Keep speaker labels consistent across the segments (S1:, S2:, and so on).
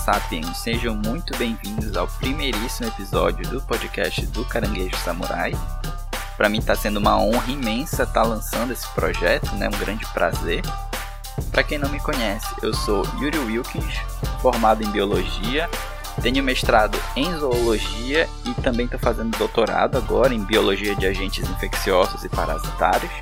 S1: Sapiens! Sejam muito bem-vindos ao primeiríssimo episódio do podcast do Caranguejo Samurai. Para mim está sendo uma honra imensa estar tá lançando esse projeto, né? um grande prazer. Para quem não me conhece, eu sou Yuri Wilkins, formado em Biologia, tenho mestrado em Zoologia e também estou fazendo doutorado agora em Biologia de Agentes Infecciosos e Parasitários.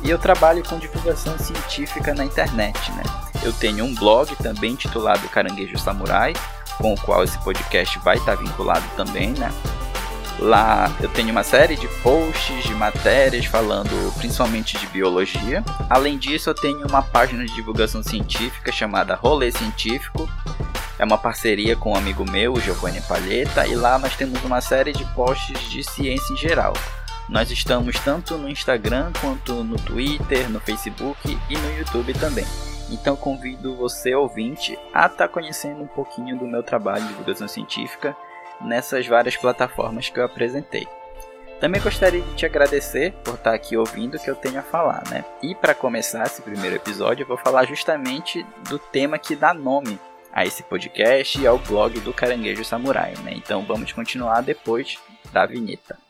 S1: E eu trabalho com divulgação científica na internet, né? Eu tenho um blog também intitulado Caranguejo Samurai, com o qual esse podcast vai estar vinculado também, né? Lá eu tenho uma série de posts, de matérias falando principalmente de biologia. Além disso, eu tenho uma página de divulgação científica chamada Rolê Científico. É uma parceria com um amigo meu, Giovanni Palheta, e lá nós temos uma série de posts de ciência em geral. Nós estamos tanto no Instagram quanto no Twitter, no Facebook e no YouTube também. Então convido você, ouvinte, a estar tá conhecendo um pouquinho do meu trabalho de divulgação científica nessas várias plataformas que eu apresentei. Também gostaria de te agradecer por estar aqui ouvindo o que eu tenho a falar, né? E para começar esse primeiro episódio, eu vou falar justamente do tema que dá nome a esse podcast e ao blog do Caranguejo Samurai, né? Então vamos continuar depois da vinheta.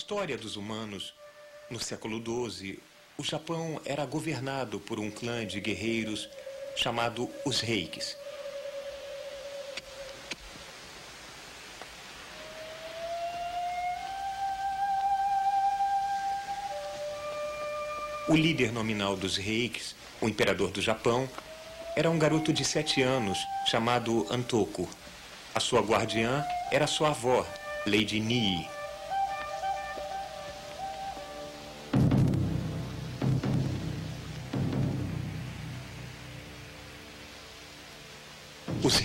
S2: História dos humanos, no século XII, o Japão era governado por um clã de guerreiros chamado os Reikis. O líder nominal dos Reikis, o imperador do Japão, era um garoto de sete anos chamado Antoku. A sua guardiã era sua avó, Lady Nii.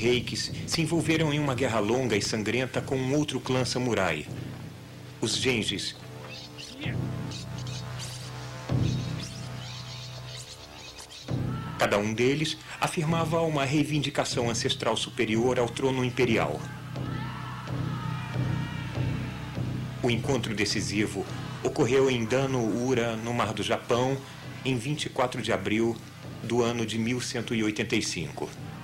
S2: Reikis se envolveram em uma guerra longa e sangrenta com um outro clã samurai, os Genjis. Cada um deles afirmava uma reivindicação ancestral superior ao trono imperial. O encontro decisivo ocorreu em Dano-Ura, no Mar do Japão, em 24 de abril do ano de 1185.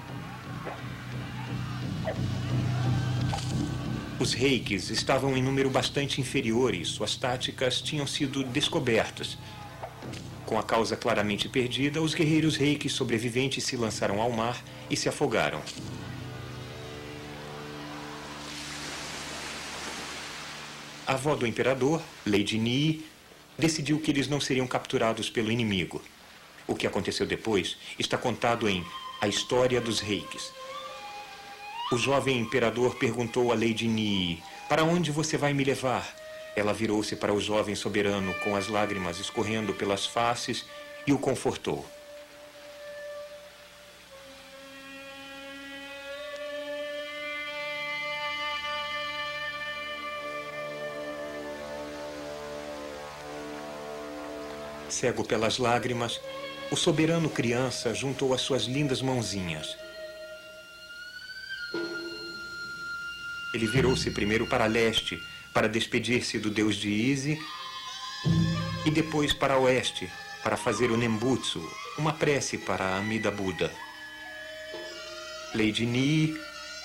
S2: Os reikis estavam em número bastante inferior e suas táticas tinham sido descobertas. Com a causa claramente perdida, os guerreiros reikis sobreviventes se lançaram ao mar e se afogaram. A avó do imperador, Lady Nii, decidiu que eles não seriam capturados pelo inimigo. O que aconteceu depois está contado em A História dos Reikis, o jovem imperador perguntou a Lady Nii: Para onde você vai me levar? Ela virou-se para o jovem soberano com as lágrimas escorrendo pelas faces e o confortou. Cego pelas lágrimas, o soberano criança juntou as suas lindas mãozinhas. Ele virou-se primeiro para leste, para despedir-se do deus de Ize, e depois para oeste, para fazer o Nembutsu, uma prece para Amida Buda. Lady Ni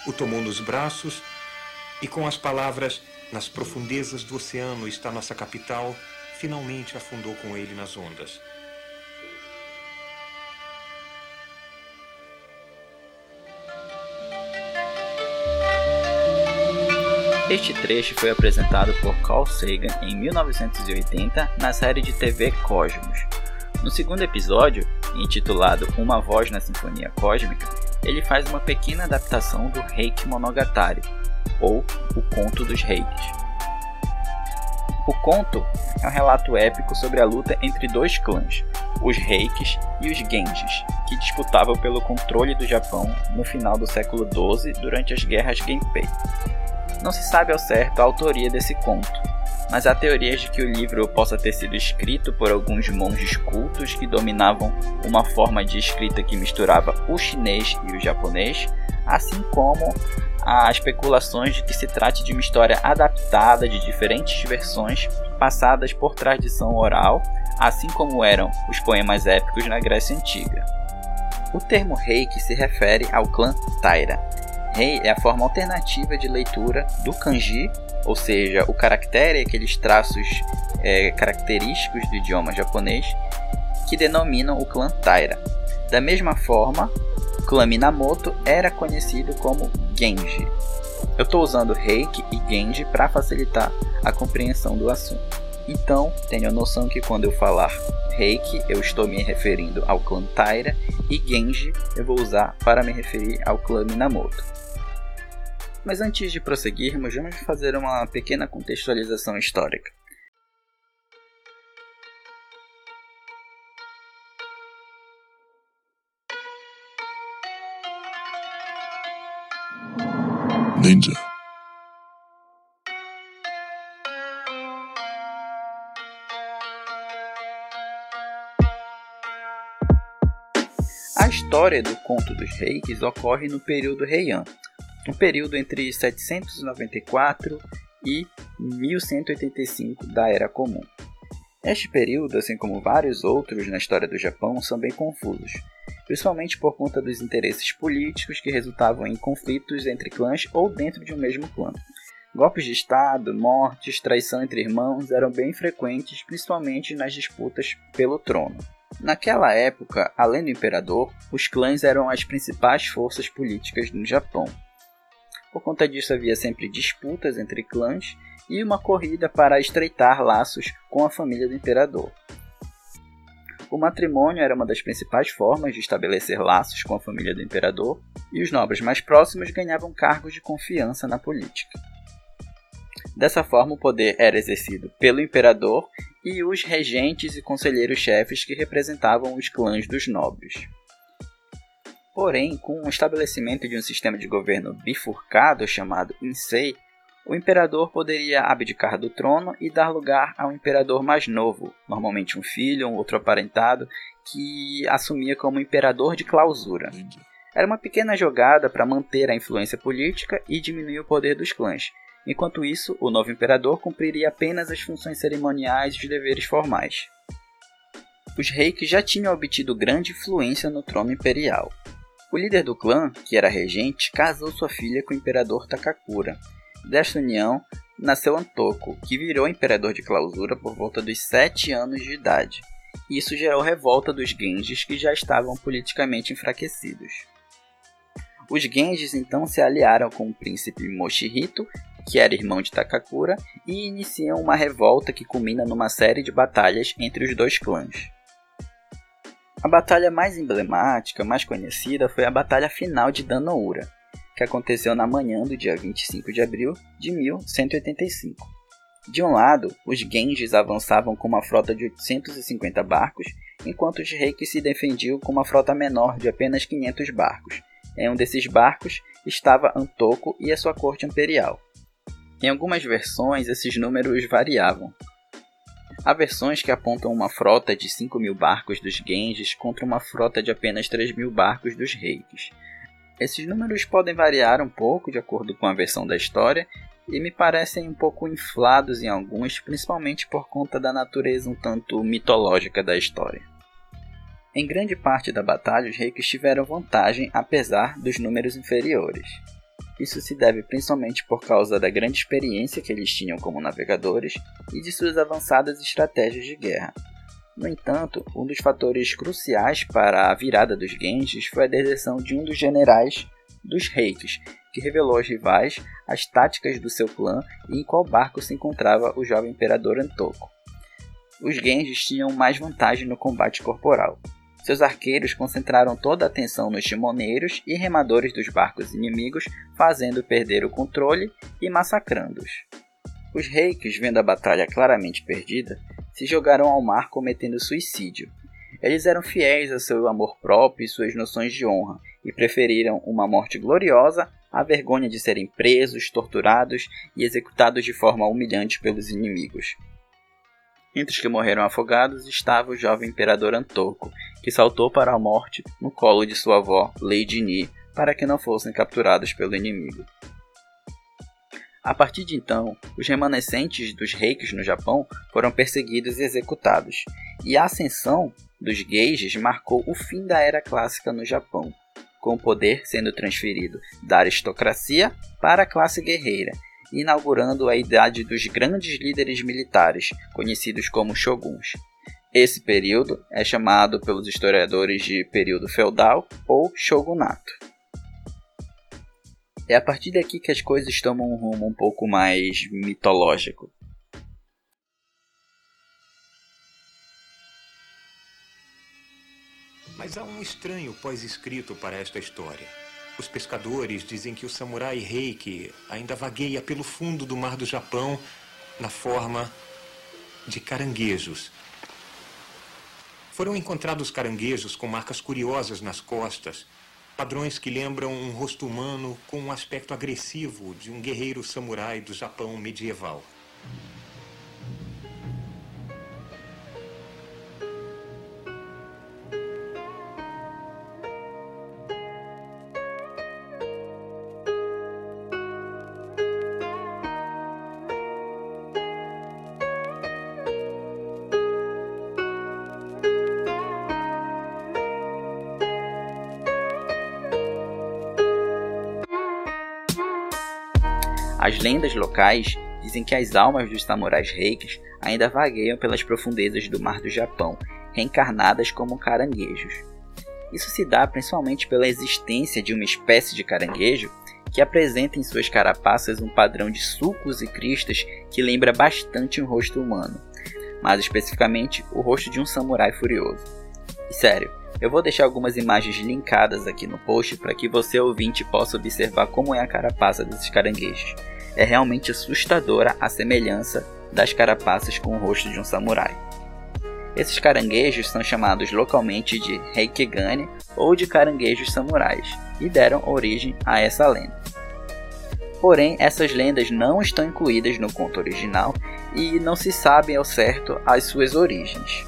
S2: o tomou nos braços e com as palavras Nas profundezas do oceano está nossa capital, finalmente afundou com ele nas ondas.
S1: Este trecho foi apresentado por Carl Sagan em 1980 na série de TV Cosmos. No segundo episódio, intitulado Uma Voz na Sinfonia Cósmica, ele faz uma pequena adaptação do Reiki Monogatari, ou O Conto dos Reikis. O conto é um relato épico sobre a luta entre dois clãs, os Reikis e os Genjis, que disputavam pelo controle do Japão no final do século XII durante as guerras Genpei. Não se sabe ao certo a autoria desse conto, mas há teorias de que o livro possa ter sido escrito por alguns monges cultos que dominavam uma forma de escrita que misturava o chinês e o japonês, assim como há especulações de que se trate de uma história adaptada de diferentes versões passadas por tradição oral, assim como eram os poemas épicos na Grécia Antiga. O termo reiki se refere ao clã Taira. Rei é a forma alternativa de leitura do kanji, ou seja, o caractere, aqueles traços é, característicos do idioma japonês, que denominam o clã Taira. Da mesma forma, o clã Minamoto era conhecido como Genji. Eu estou usando Reiki e Genji para facilitar a compreensão do assunto. Então, tenha noção que quando eu falar Reiki, eu estou me referindo ao clã Taira e Genji eu vou usar para me referir ao clã Minamoto. Mas antes de prosseguirmos, vamos fazer uma pequena contextualização histórica. Ninja. A história do conto dos reis ocorre no período Heian, um período entre 794 e 1185 da Era Comum. Este período, assim como vários outros na história do Japão, são bem confusos, principalmente por conta dos interesses políticos que resultavam em conflitos entre clãs ou dentro de um mesmo clã. Golpes de Estado, mortes, traição entre irmãos eram bem frequentes, principalmente nas disputas pelo trono. Naquela época, além do imperador, os clãs eram as principais forças políticas no Japão. Por conta disso, havia sempre disputas entre clãs e uma corrida para estreitar laços com a família do imperador. O matrimônio era uma das principais formas de estabelecer laços com a família do imperador, e os nobres mais próximos ganhavam cargos de confiança na política. Dessa forma, o poder era exercido pelo imperador e os regentes e conselheiros-chefes que representavam os clãs dos nobres. Porém, com o estabelecimento de um sistema de governo bifurcado chamado Insei, o imperador poderia abdicar do trono e dar lugar a um imperador mais novo, normalmente um filho, um outro aparentado, que assumia como imperador de clausura. Era uma pequena jogada para manter a influência política e diminuir o poder dos clãs. Enquanto isso, o novo imperador cumpriria apenas as funções cerimoniais e os deveres formais. Os reis já tinham obtido grande influência no trono imperial. O líder do clã, que era regente, casou sua filha com o imperador Takakura, Desta união nasceu Antoko, que virou imperador de clausura por volta dos 7 anos de idade. Isso gerou revolta dos Genjis que já estavam politicamente enfraquecidos. Os Genjis então se aliaram com o príncipe Moshihito, que era irmão de Takakura, e iniciam uma revolta que culmina numa série de batalhas entre os dois clãs. A batalha mais emblemática, mais conhecida, foi a batalha final de Danoura, que aconteceu na manhã do dia 25 de abril de 1185. De um lado, os Genjis avançavam com uma frota de 850 barcos, enquanto os Reikis se defendiam com uma frota menor de apenas 500 barcos. Em um desses barcos estava Antoko e a sua corte imperial. Em algumas versões, esses números variavam. Há versões que apontam uma frota de 5 mil barcos dos Genjis contra uma frota de apenas 3 mil barcos dos Reikis. Esses números podem variar um pouco de acordo com a versão da história e me parecem um pouco inflados em alguns, principalmente por conta da natureza um tanto mitológica da história. Em grande parte da batalha, os reis tiveram vantagem apesar dos números inferiores. Isso se deve principalmente por causa da grande experiência que eles tinham como navegadores e de suas avançadas estratégias de guerra, no entanto, um dos fatores cruciais para a virada dos Genjis foi a deserção de um dos generais dos reis, que revelou aos rivais as táticas do seu clã e em qual barco se encontrava o jovem imperador Antoko. Os Genjis tinham mais vantagem no combate corporal. Seus arqueiros concentraram toda a atenção nos timoneiros e remadores dos barcos inimigos, fazendo perder o controle e massacrando-os. Os reis, vendo a batalha claramente perdida, se jogaram ao mar cometendo suicídio. Eles eram fiéis ao seu amor próprio e suas noções de honra e preferiram uma morte gloriosa a vergonha de serem presos, torturados e executados de forma humilhante pelos inimigos. Entre os que morreram afogados estava o jovem imperador Antorco, que saltou para a morte no colo de sua avó, Lady Ni, para que não fossem capturados pelo inimigo. A partir de então, os remanescentes dos reis no Japão foram perseguidos e executados, e a ascensão dos Geiges marcou o fim da era clássica no Japão, com o poder sendo transferido da aristocracia para a classe guerreira, inaugurando a idade dos grandes líderes militares, conhecidos como shoguns. Esse período é chamado pelos historiadores de período feudal ou shogunato. É a partir daqui que as coisas tomam um rumo um pouco mais mitológico.
S2: Mas há um estranho pós-escrito para esta história. Os pescadores dizem que o samurai Reiki ainda vagueia pelo fundo do mar do Japão na forma de caranguejos. Foram encontrados caranguejos com marcas curiosas nas costas, Padrões que lembram um rosto humano com um aspecto agressivo de um guerreiro samurai do Japão medieval.
S1: Lendas locais dizem que as almas dos samurais reikis ainda vagueiam pelas profundezas do mar do Japão, reencarnadas como caranguejos. Isso se dá principalmente pela existência de uma espécie de caranguejo que apresenta em suas carapaças um padrão de sulcos e cristas que lembra bastante um rosto humano, mais especificamente o rosto de um samurai furioso. E sério, eu vou deixar algumas imagens linkadas aqui no post para que você ouvinte possa observar como é a carapaça desses caranguejos é realmente assustadora a semelhança das carapaças com o rosto de um samurai. Esses caranguejos são chamados localmente de Reikigane ou de caranguejos samurais e deram origem a essa lenda. Porém, essas lendas não estão incluídas no conto original e não se sabe ao certo as suas origens.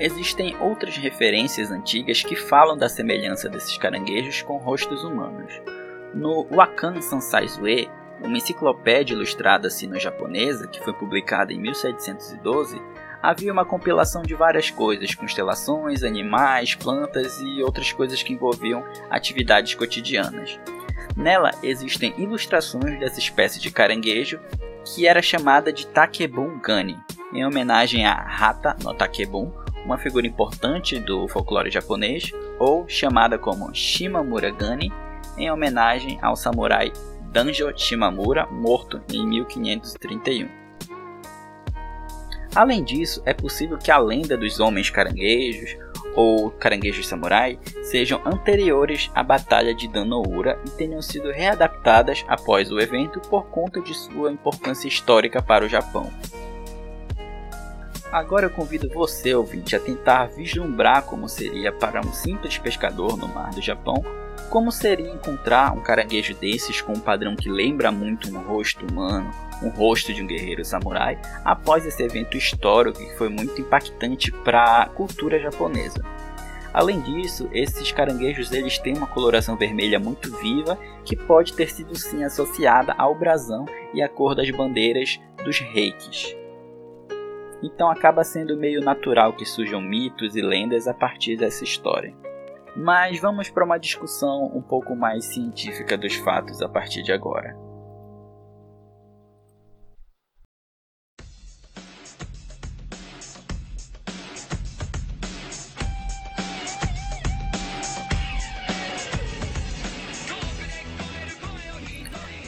S1: Existem outras referências antigas que falam da semelhança desses caranguejos com rostos humanos. No Wakan Sansaizue, uma enciclopédia ilustrada sino-japonesa que foi publicada em 1712, havia uma compilação de várias coisas, constelações, animais, plantas e outras coisas que envolviam atividades cotidianas. Nela existem ilustrações dessa espécie de caranguejo que era chamada de Takebun Gani, em homenagem a Hata no Takebun, uma figura importante do folclore japonês, ou chamada como Shimamura Gani, em homenagem ao samurai Danjo Shimamura, morto em 1531. Além disso, é possível que a lenda dos homens caranguejos ou caranguejos samurai sejam anteriores à Batalha de Danoura e tenham sido readaptadas após o evento por conta de sua importância histórica para o Japão. Agora eu convido você, ouvinte, a tentar vislumbrar como seria para um simples pescador no mar do Japão como seria encontrar um caranguejo desses com um padrão que lembra muito um rosto humano, um rosto de um guerreiro samurai, após esse evento histórico que foi muito impactante para a cultura japonesa? Além disso, esses caranguejos eles têm uma coloração vermelha muito viva que pode ter sido sim associada ao brasão e à cor das bandeiras dos reis. Então acaba sendo meio natural que surjam mitos e lendas a partir dessa história. Mas vamos para uma discussão um pouco mais científica dos fatos a partir de agora.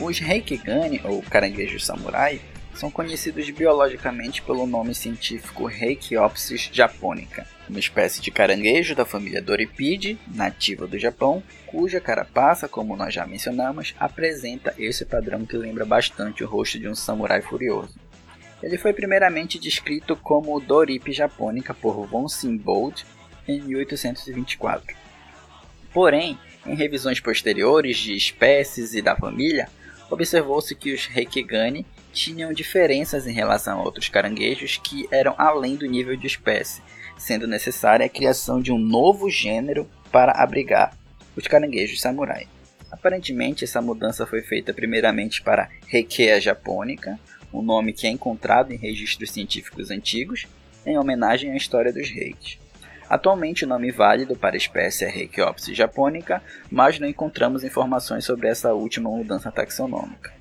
S1: Os Reikigani, ou caranguejos samurai, são conhecidos biologicamente pelo nome científico Reikiopsis japonica uma espécie de caranguejo da família Doripidae, nativa do Japão, cuja carapaça, como nós já mencionamos, apresenta esse padrão que lembra bastante o rosto de um samurai furioso. Ele foi primeiramente descrito como Doripe japonica por von Siebold em 1824. Porém, Em revisões posteriores de espécies e da família, observou-se que os Reikigani tinham diferenças em relação a outros caranguejos que eram além do nível de espécie, sendo necessária a criação de um novo gênero para abrigar os caranguejos samurai. Aparentemente, essa mudança foi feita primeiramente para Reikea japonica, um nome que é encontrado em registros científicos antigos, em homenagem à história dos reis. Atualmente, o nome válido para a espécie é Reikopsis japonica, mas não encontramos informações sobre essa última mudança taxonômica.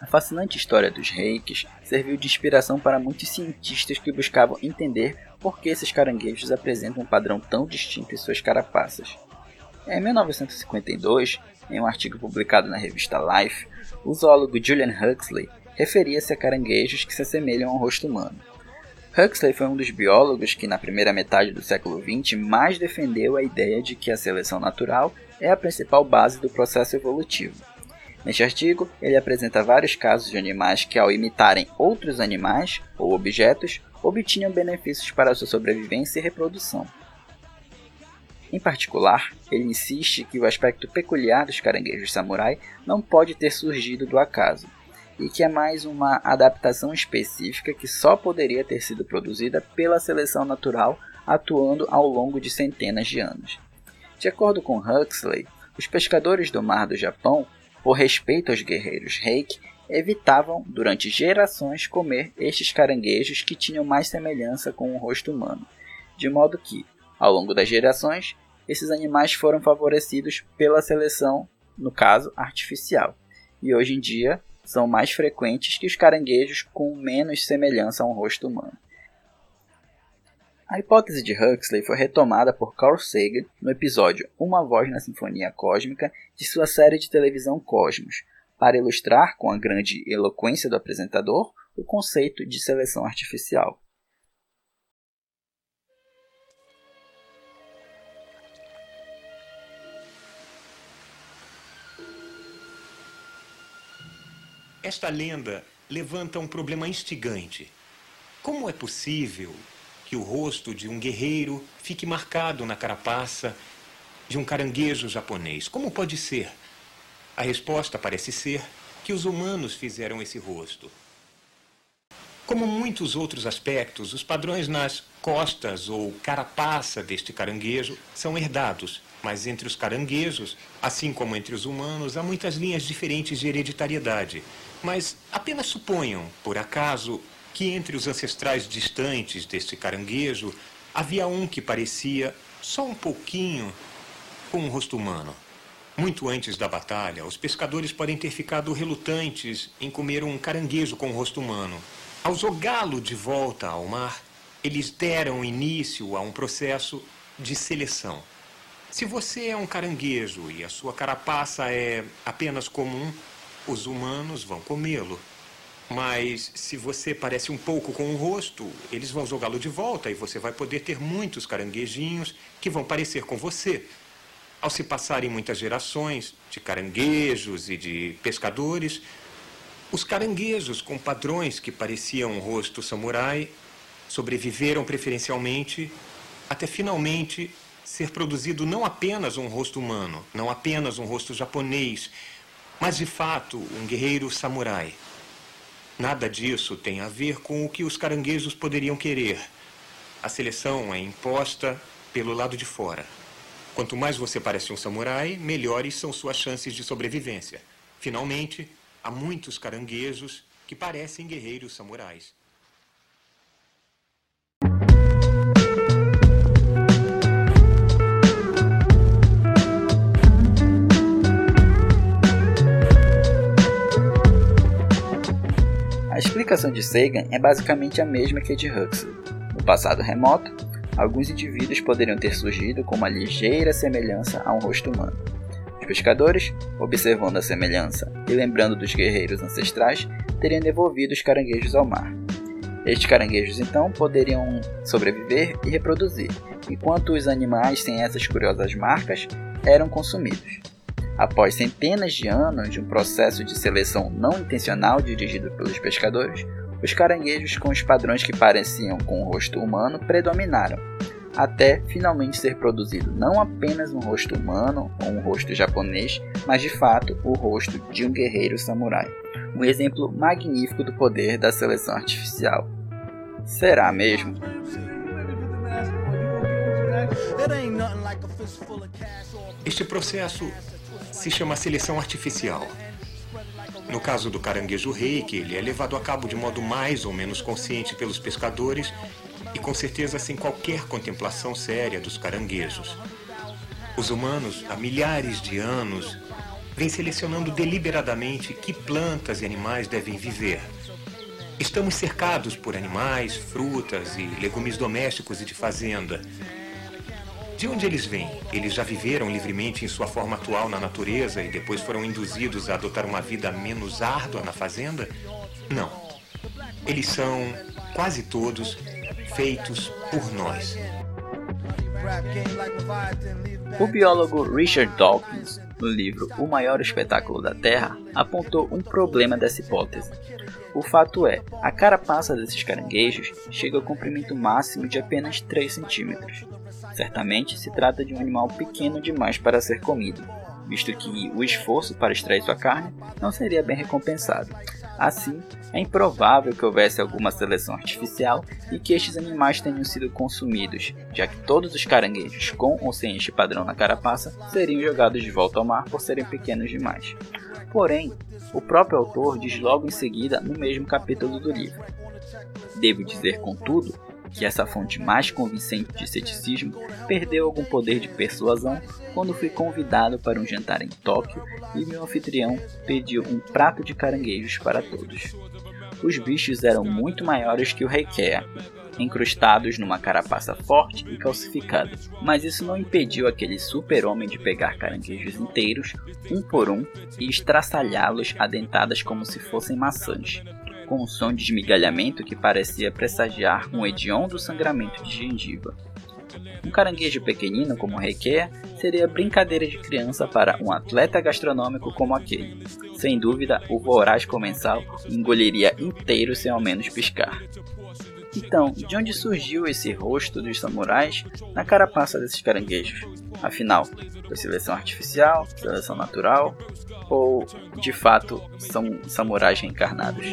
S1: A fascinante história dos reikis serviu de inspiração para muitos cientistas que buscavam entender por que esses caranguejos apresentam um padrão tão distinto em suas carapaças. Em 1952, em um artigo publicado na revista Life, o zoólogo Julian Huxley referia-se a caranguejos que se assemelham ao rosto humano. Huxley foi um dos biólogos que, na primeira metade do século XX, mais defendeu a ideia de que a seleção natural é a principal base do processo evolutivo. Neste artigo, ele apresenta vários casos de animais que, ao imitarem outros animais ou objetos, obtinham benefícios para sua sobrevivência e reprodução. Em particular, ele insiste que o aspecto peculiar dos caranguejos samurai não pode ter surgido do acaso, e que é mais uma adaptação específica que só poderia ter sido produzida pela seleção natural atuando ao longo de centenas de anos. De acordo com Huxley, os pescadores do mar do Japão, por respeito aos guerreiros reiki, evitavam durante gerações comer estes caranguejos que tinham mais semelhança com o rosto humano, de modo que, ao longo das gerações, esses animais foram favorecidos pela seleção, no caso artificial, e hoje em dia são mais frequentes que os caranguejos com menos semelhança a um rosto humano. A hipótese de Huxley foi retomada por Carl Sagan no episódio Uma Voz na Sinfonia Cósmica de sua série de televisão Cosmos, para ilustrar com a grande eloquência do apresentador o conceito de seleção artificial.
S2: Esta lenda levanta um problema instigante. Como é possível que o rosto de um guerreiro fique marcado na carapaça de um caranguejo japonês? Como pode ser? A resposta parece ser que os humanos fizeram esse rosto. Como muitos outros aspectos, os padrões nas costas ou carapaça deste caranguejo são herdados, mas entre os caranguejos, assim como entre os humanos, há muitas linhas diferentes de hereditariedade. Mas apenas suponham, por acaso, que entre os ancestrais distantes deste caranguejo havia um que parecia só um pouquinho com um rosto humano. Muito antes da batalha, os pescadores podem ter ficado relutantes em comer um caranguejo com um rosto humano. Ao jogá-lo de volta ao mar, eles deram início a um processo de seleção. Se você é um caranguejo e a sua carapaça é apenas comum, os humanos vão comê-lo. Mas se você parece um pouco com o rosto, eles vão jogá-lo de volta e você vai poder ter muitos caranguejinhos que vão parecer com você. Ao se passarem muitas gerações de caranguejos e de pescadores, os caranguejos com padrões que pareciam um rosto samurai sobreviveram preferencialmente até finalmente ser produzido não apenas um rosto humano, não apenas um rosto japonês, mas de fato um guerreiro samurai. Nada disso tem a ver com o que os caranguejos poderiam querer. A seleção é imposta pelo lado de fora. Quanto mais você parece um samurai, melhores são suas chances de sobrevivência. Finalmente, há muitos caranguejos que parecem guerreiros samurais.
S1: explicação de Sagan é basicamente a mesma que a de Huxley. No passado remoto, alguns indivíduos poderiam ter surgido com uma ligeira semelhança a um rosto humano. Os pescadores, observando a semelhança e lembrando dos guerreiros ancestrais, teriam devolvido os caranguejos ao mar. Estes caranguejos então poderiam sobreviver e reproduzir, enquanto os animais sem essas curiosas marcas eram consumidos. Após centenas de anos de um processo de seleção não intencional dirigido pelos pescadores, os caranguejos com os padrões que pareciam com o rosto humano predominaram, até finalmente ser produzido não apenas um rosto humano ou um rosto japonês, mas de fato o rosto de um guerreiro samurai. Um exemplo magnífico do poder da seleção artificial. Será mesmo?
S2: Este processo se chama seleção artificial. No caso do caranguejo reiki, ele é levado a cabo de modo mais ou menos consciente pelos pescadores e com certeza sem qualquer contemplação séria dos caranguejos. Os humanos, há milhares de anos, vêm selecionando deliberadamente que plantas e animais devem viver. Estamos cercados por animais, frutas e legumes domésticos e de fazenda. De onde eles vêm? Eles já viveram livremente em sua forma atual na natureza e depois foram induzidos a adotar uma vida menos árdua na fazenda? Não. Eles são, quase todos, feitos por nós.
S1: O biólogo Richard Dawkins, no livro O Maior Espetáculo da Terra, apontou um problema dessa hipótese. O fato é, a carapaça desses caranguejos chega ao comprimento máximo de apenas 3 centímetros. Certamente se trata de um animal pequeno demais para ser comido, visto que o esforço para extrair sua carne não seria bem recompensado. Assim, é improvável que houvesse alguma seleção artificial e que estes animais tenham sido consumidos, já que todos os caranguejos com ou sem este padrão na carapaça seriam jogados de volta ao mar por serem pequenos demais. Porém, o próprio autor diz logo em seguida no mesmo capítulo do livro. Devo dizer, contudo, que essa fonte mais convincente de ceticismo perdeu algum poder de persuasão quando fui convidado para um jantar em Tóquio e meu anfitrião pediu um prato de caranguejos para todos. Os bichos eram muito maiores que o Reikea, encrustados numa carapaça forte e calcificada. Mas isso não impediu aquele super-homem de pegar caranguejos inteiros, um por um, e estraçalhá-los adentadas como se fossem maçãs com um som de esmigalhamento que parecia pressagiar um hediondo sangramento de gengiva. Um caranguejo pequenino como o requer seria brincadeira de criança para um atleta gastronômico como aquele. Sem dúvida, o voraz comensal engoliria inteiro sem ao menos piscar. Então, de onde surgiu esse rosto dos samurais na carapaça desses caranguejos? Afinal, foi seleção artificial, seleção natural ou de fato são samurais reencarnados?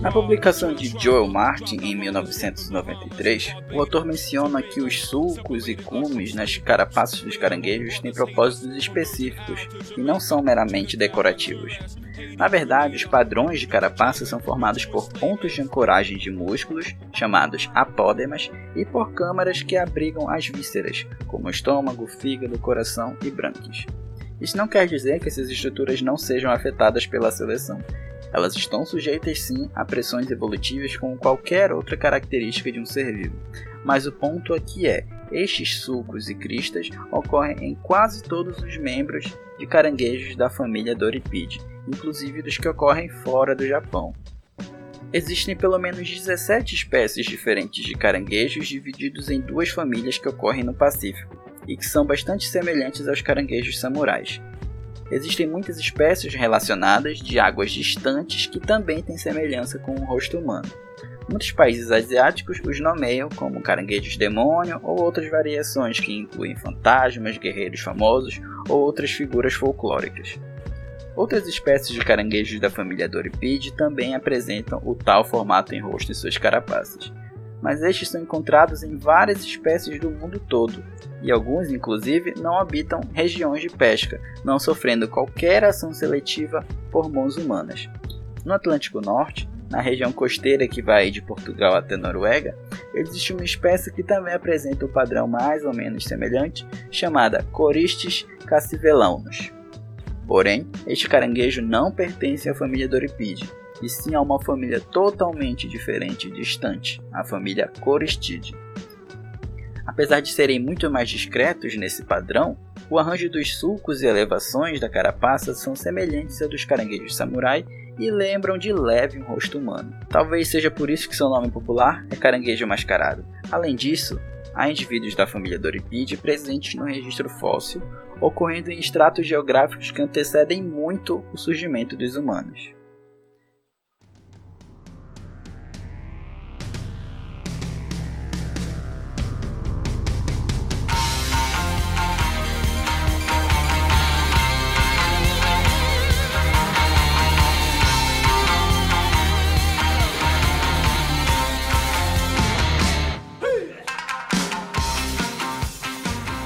S1: Na publicação de Joel Martin em 1993, o autor menciona que os sulcos e cumes nas carapaças dos caranguejos têm propósitos específicos e não são meramente decorativos. Na verdade, os padrões de carapaça são formados por pontos de ancoragem de músculos, chamados apódemas, e por câmaras que abrigam as vísceras, como estômago, fígado, coração e brânquias. Isso não quer dizer que essas estruturas não sejam afetadas pela seleção. Elas estão sujeitas sim a pressões evolutivas como qualquer outra característica de um ser vivo. Mas o ponto aqui é, estes sulcos e cristas ocorrem em quase todos os membros de caranguejos da família Doripide, inclusive dos que ocorrem fora do Japão. Existem pelo menos 17 espécies diferentes de caranguejos divididos em duas famílias que ocorrem no Pacífico e que são bastante semelhantes aos caranguejos samurais. Existem muitas espécies relacionadas de águas distantes que também têm semelhança com o rosto humano. Muitos países asiáticos os nomeiam como caranguejos demônio ou outras variações que incluem fantasmas, guerreiros famosos ou outras figuras folclóricas. Outras espécies de caranguejos da família Doripide também apresentam o tal formato em rosto em suas carapaças, mas estes são encontrados em várias espécies do mundo todo, e alguns, inclusive, não habitam regiões de pesca, não sofrendo qualquer ação seletiva por mãos humanas. No Atlântico Norte, na região costeira que vai de Portugal até Noruega, existe uma espécie que também apresenta um padrão mais ou menos semelhante, chamada Coristes cassivelanus. Porém, este caranguejo não pertence à família Doripide, e sim a uma família totalmente diferente e distante, a família Coristidae. Apesar de serem muito mais discretos nesse padrão, o arranjo dos sulcos e elevações da carapaça são semelhantes ao dos caranguejos samurai e lembram de leve um rosto humano. Talvez seja por isso que seu nome popular é caranguejo mascarado. Além disso, há indivíduos da família Doripide presentes no registro fóssil, ocorrendo em estratos geográficos que antecedem muito o surgimento dos humanos.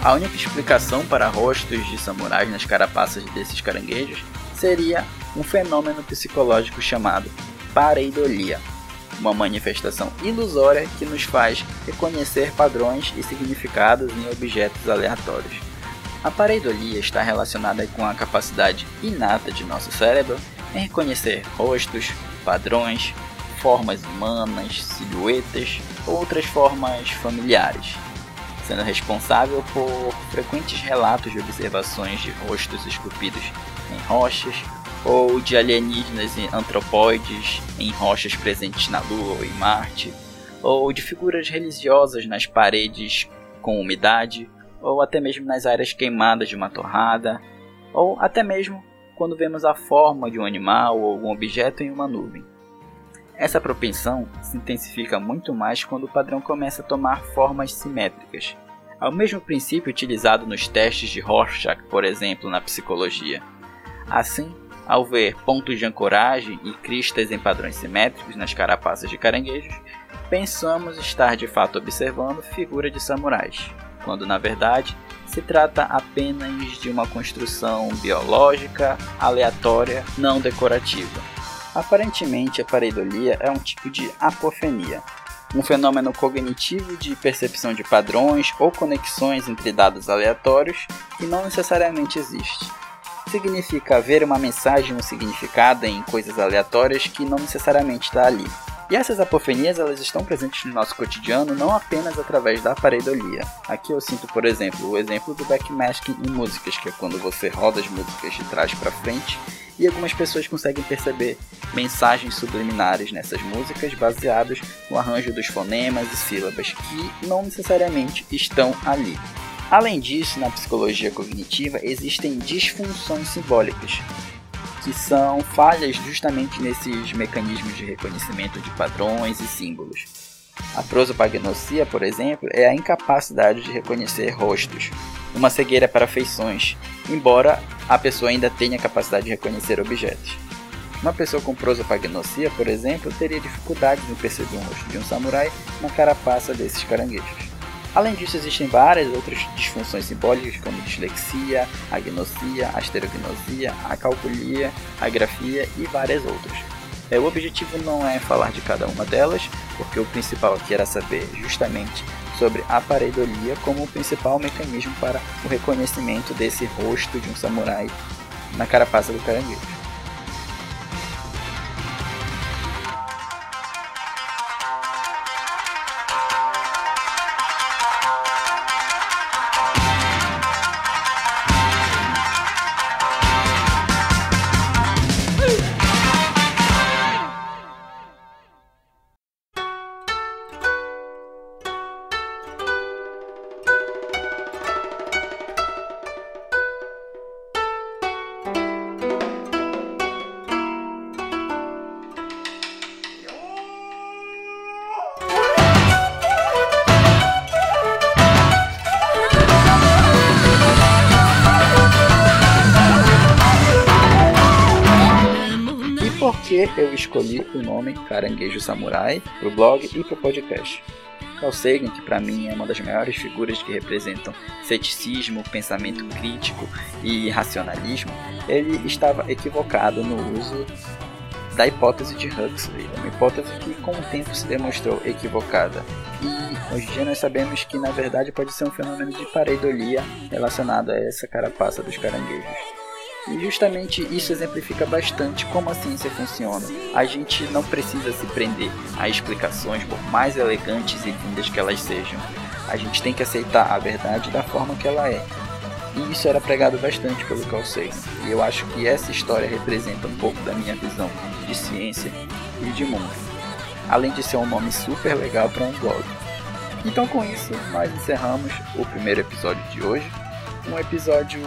S1: A única explicação para rostos de samurais nas carapaças desses caranguejos seria um fenômeno psicológico chamado pareidolia, uma manifestação ilusória que nos faz reconhecer padrões e significados em objetos aleatórios. A pareidolia está relacionada com a capacidade inata de nosso cérebro em reconhecer rostos, padrões, formas humanas, silhuetas ou outras formas familiares, sendo responsável por frequentes relatos de observações de rostos esculpidos em rochas ou de alienígenas e antropóides em rochas presentes na Lua ou em Marte, ou de figuras religiosas nas paredes com umidade, ou até mesmo nas áreas queimadas de uma torrada, ou até mesmo quando vemos a forma de um animal ou algum objeto em uma nuvem. Essa propensão se intensifica muito mais quando o padrão começa a tomar formas simétricas, ao mesmo princípio utilizado nos testes de Rorschach, por exemplo, na psicologia. Assim, ao ver pontos de ancoragem e cristas em padrões simétricos nas carapaças de caranguejos, pensamos estar de fato observando figura de samurais, quando na verdade se trata apenas de uma construção biológica aleatória não decorativa. Aparentemente, a pareidolia é um tipo de apofenia, um fenômeno cognitivo de percepção de padrões ou conexões entre dados aleatórios que não necessariamente existe significa ver uma mensagem ou significado em coisas aleatórias que não necessariamente está ali. E essas apofenias elas estão presentes no nosso cotidiano não apenas através da pareidolia. Aqui eu sinto, por exemplo, o exemplo do backmasking em músicas, que é quando você roda as músicas de trás para frente e algumas pessoas conseguem perceber mensagens subliminares nessas músicas baseados no arranjo dos fonemas e sílabas que não necessariamente estão ali. Além disso, na psicologia cognitiva existem disfunções simbólicas, que são falhas justamente nesses mecanismos de reconhecimento de padrões e símbolos. A prosopagnosia, por exemplo, é a incapacidade de reconhecer rostos, uma cegueira para feições, embora a pessoa ainda tenha capacidade de reconhecer objetos. Uma pessoa com prosopagnosia, por exemplo, teria dificuldades em perceber um rosto de um samurai na carapaça desses caranguejos. Além disso, existem várias outras disfunções simbólicas, como dislexia, agnosia, asterognosia, acalculia, agrafia e várias outras. É, o objetivo não é falar de cada uma delas, porque o principal aqui era saber justamente sobre a pareidolia como o principal mecanismo para o reconhecimento desse rosto de um samurai na carapaça do caranguejo. Eu escolhi o nome Caranguejo Samurai para o blog e para o podcast. Carl Sagan, que para mim é uma das maiores figuras que representam ceticismo, pensamento crítico e racionalismo, ele estava equivocado no uso da hipótese de Huxley, uma hipótese que com o tempo se demonstrou equivocada. E hoje em dia nós sabemos que na verdade pode ser um fenômeno de pareidolia relacionado a essa carapaça dos caranguejos. E justamente isso exemplifica bastante como a ciência funciona. A gente não precisa se prender a explicações, por mais elegantes e lindas que elas sejam. A gente tem que aceitar a verdade da forma que ela é. E isso era pregado bastante pelo Carl Sagan. E eu acho que essa história representa um pouco da minha visão de ciência e de mundo. Além de ser um nome super legal para um blog. Então com isso, nós encerramos o primeiro episódio de hoje. Um episódio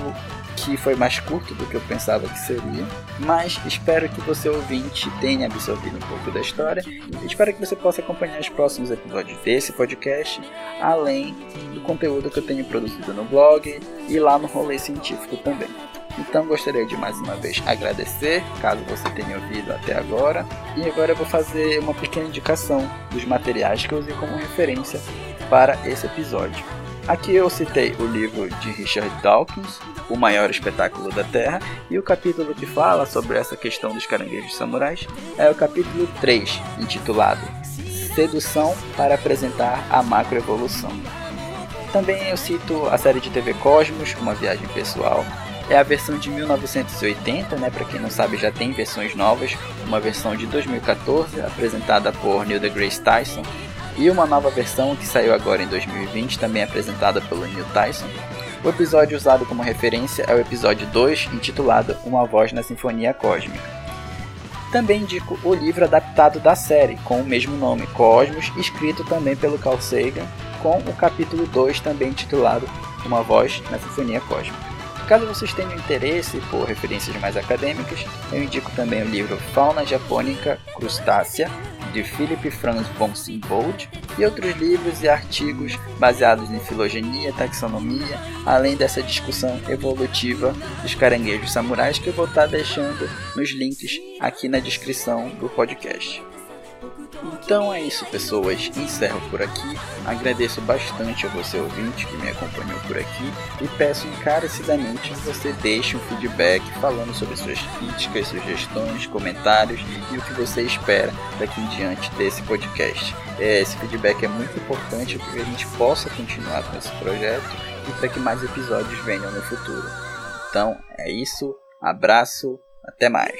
S1: que foi mais curto do que eu pensava que seria, mas espero que você ouvinte tenha absorvido um pouco da história espero que você possa acompanhar os próximos episódios desse podcast, além do conteúdo que eu tenho produzido no blog e lá no rolê científico também. Então gostaria de mais uma vez agradecer, caso você tenha ouvido até agora. E agora eu vou fazer uma pequena indicação dos materiais que eu usei como referência para esse episódio. Aqui eu citei o livro de Richard Dawkins, O Maior Espetáculo da Terra, e o capítulo que fala sobre essa questão dos caranguejos samurais é o capítulo 3, intitulado Sedução para apresentar a macroevolução. Também eu cito a série de TV Cosmos, Uma Viagem Pessoal, é a versão de 1980, né? Para quem não sabe, já tem versões novas. Uma versão de 2014, apresentada por Neil deGrasse Tyson, e uma nova versão que saiu agora em 2020, também apresentada pelo Neil Tyson. O episódio usado como referência é o episódio 2, intitulado Uma Voz na Sinfonia Cósmica. Também indico o livro adaptado da série, com o mesmo nome, Cosmos, escrito também pelo Carl Sagan, com o capítulo 2 também intitulado Uma Voz na Sinfonia Cósmica. Caso vocês tenham interesse por referências mais acadêmicas, eu indico também o livro Fauna Japônica Crustácea, de Philip Franz von Simbold, e outros livros e artigos baseados em filogenia, taxonomia, além dessa discussão evolutiva dos caranguejos samurais que eu vou estar deixando nos links aqui na descrição do podcast. Então é isso, pessoas. Encerro por aqui. Agradeço bastante a você ouvinte que me acompanhou por aqui e peço encarecidamente que você deixe um feedback falando sobre suas críticas, sugestões, comentários e o que você espera daqui em diante desse podcast. É, esse feedback é muito importante para que a gente possa continuar com esse projeto e para que mais episódios venham no futuro. Então é isso. Abraço. Até mais.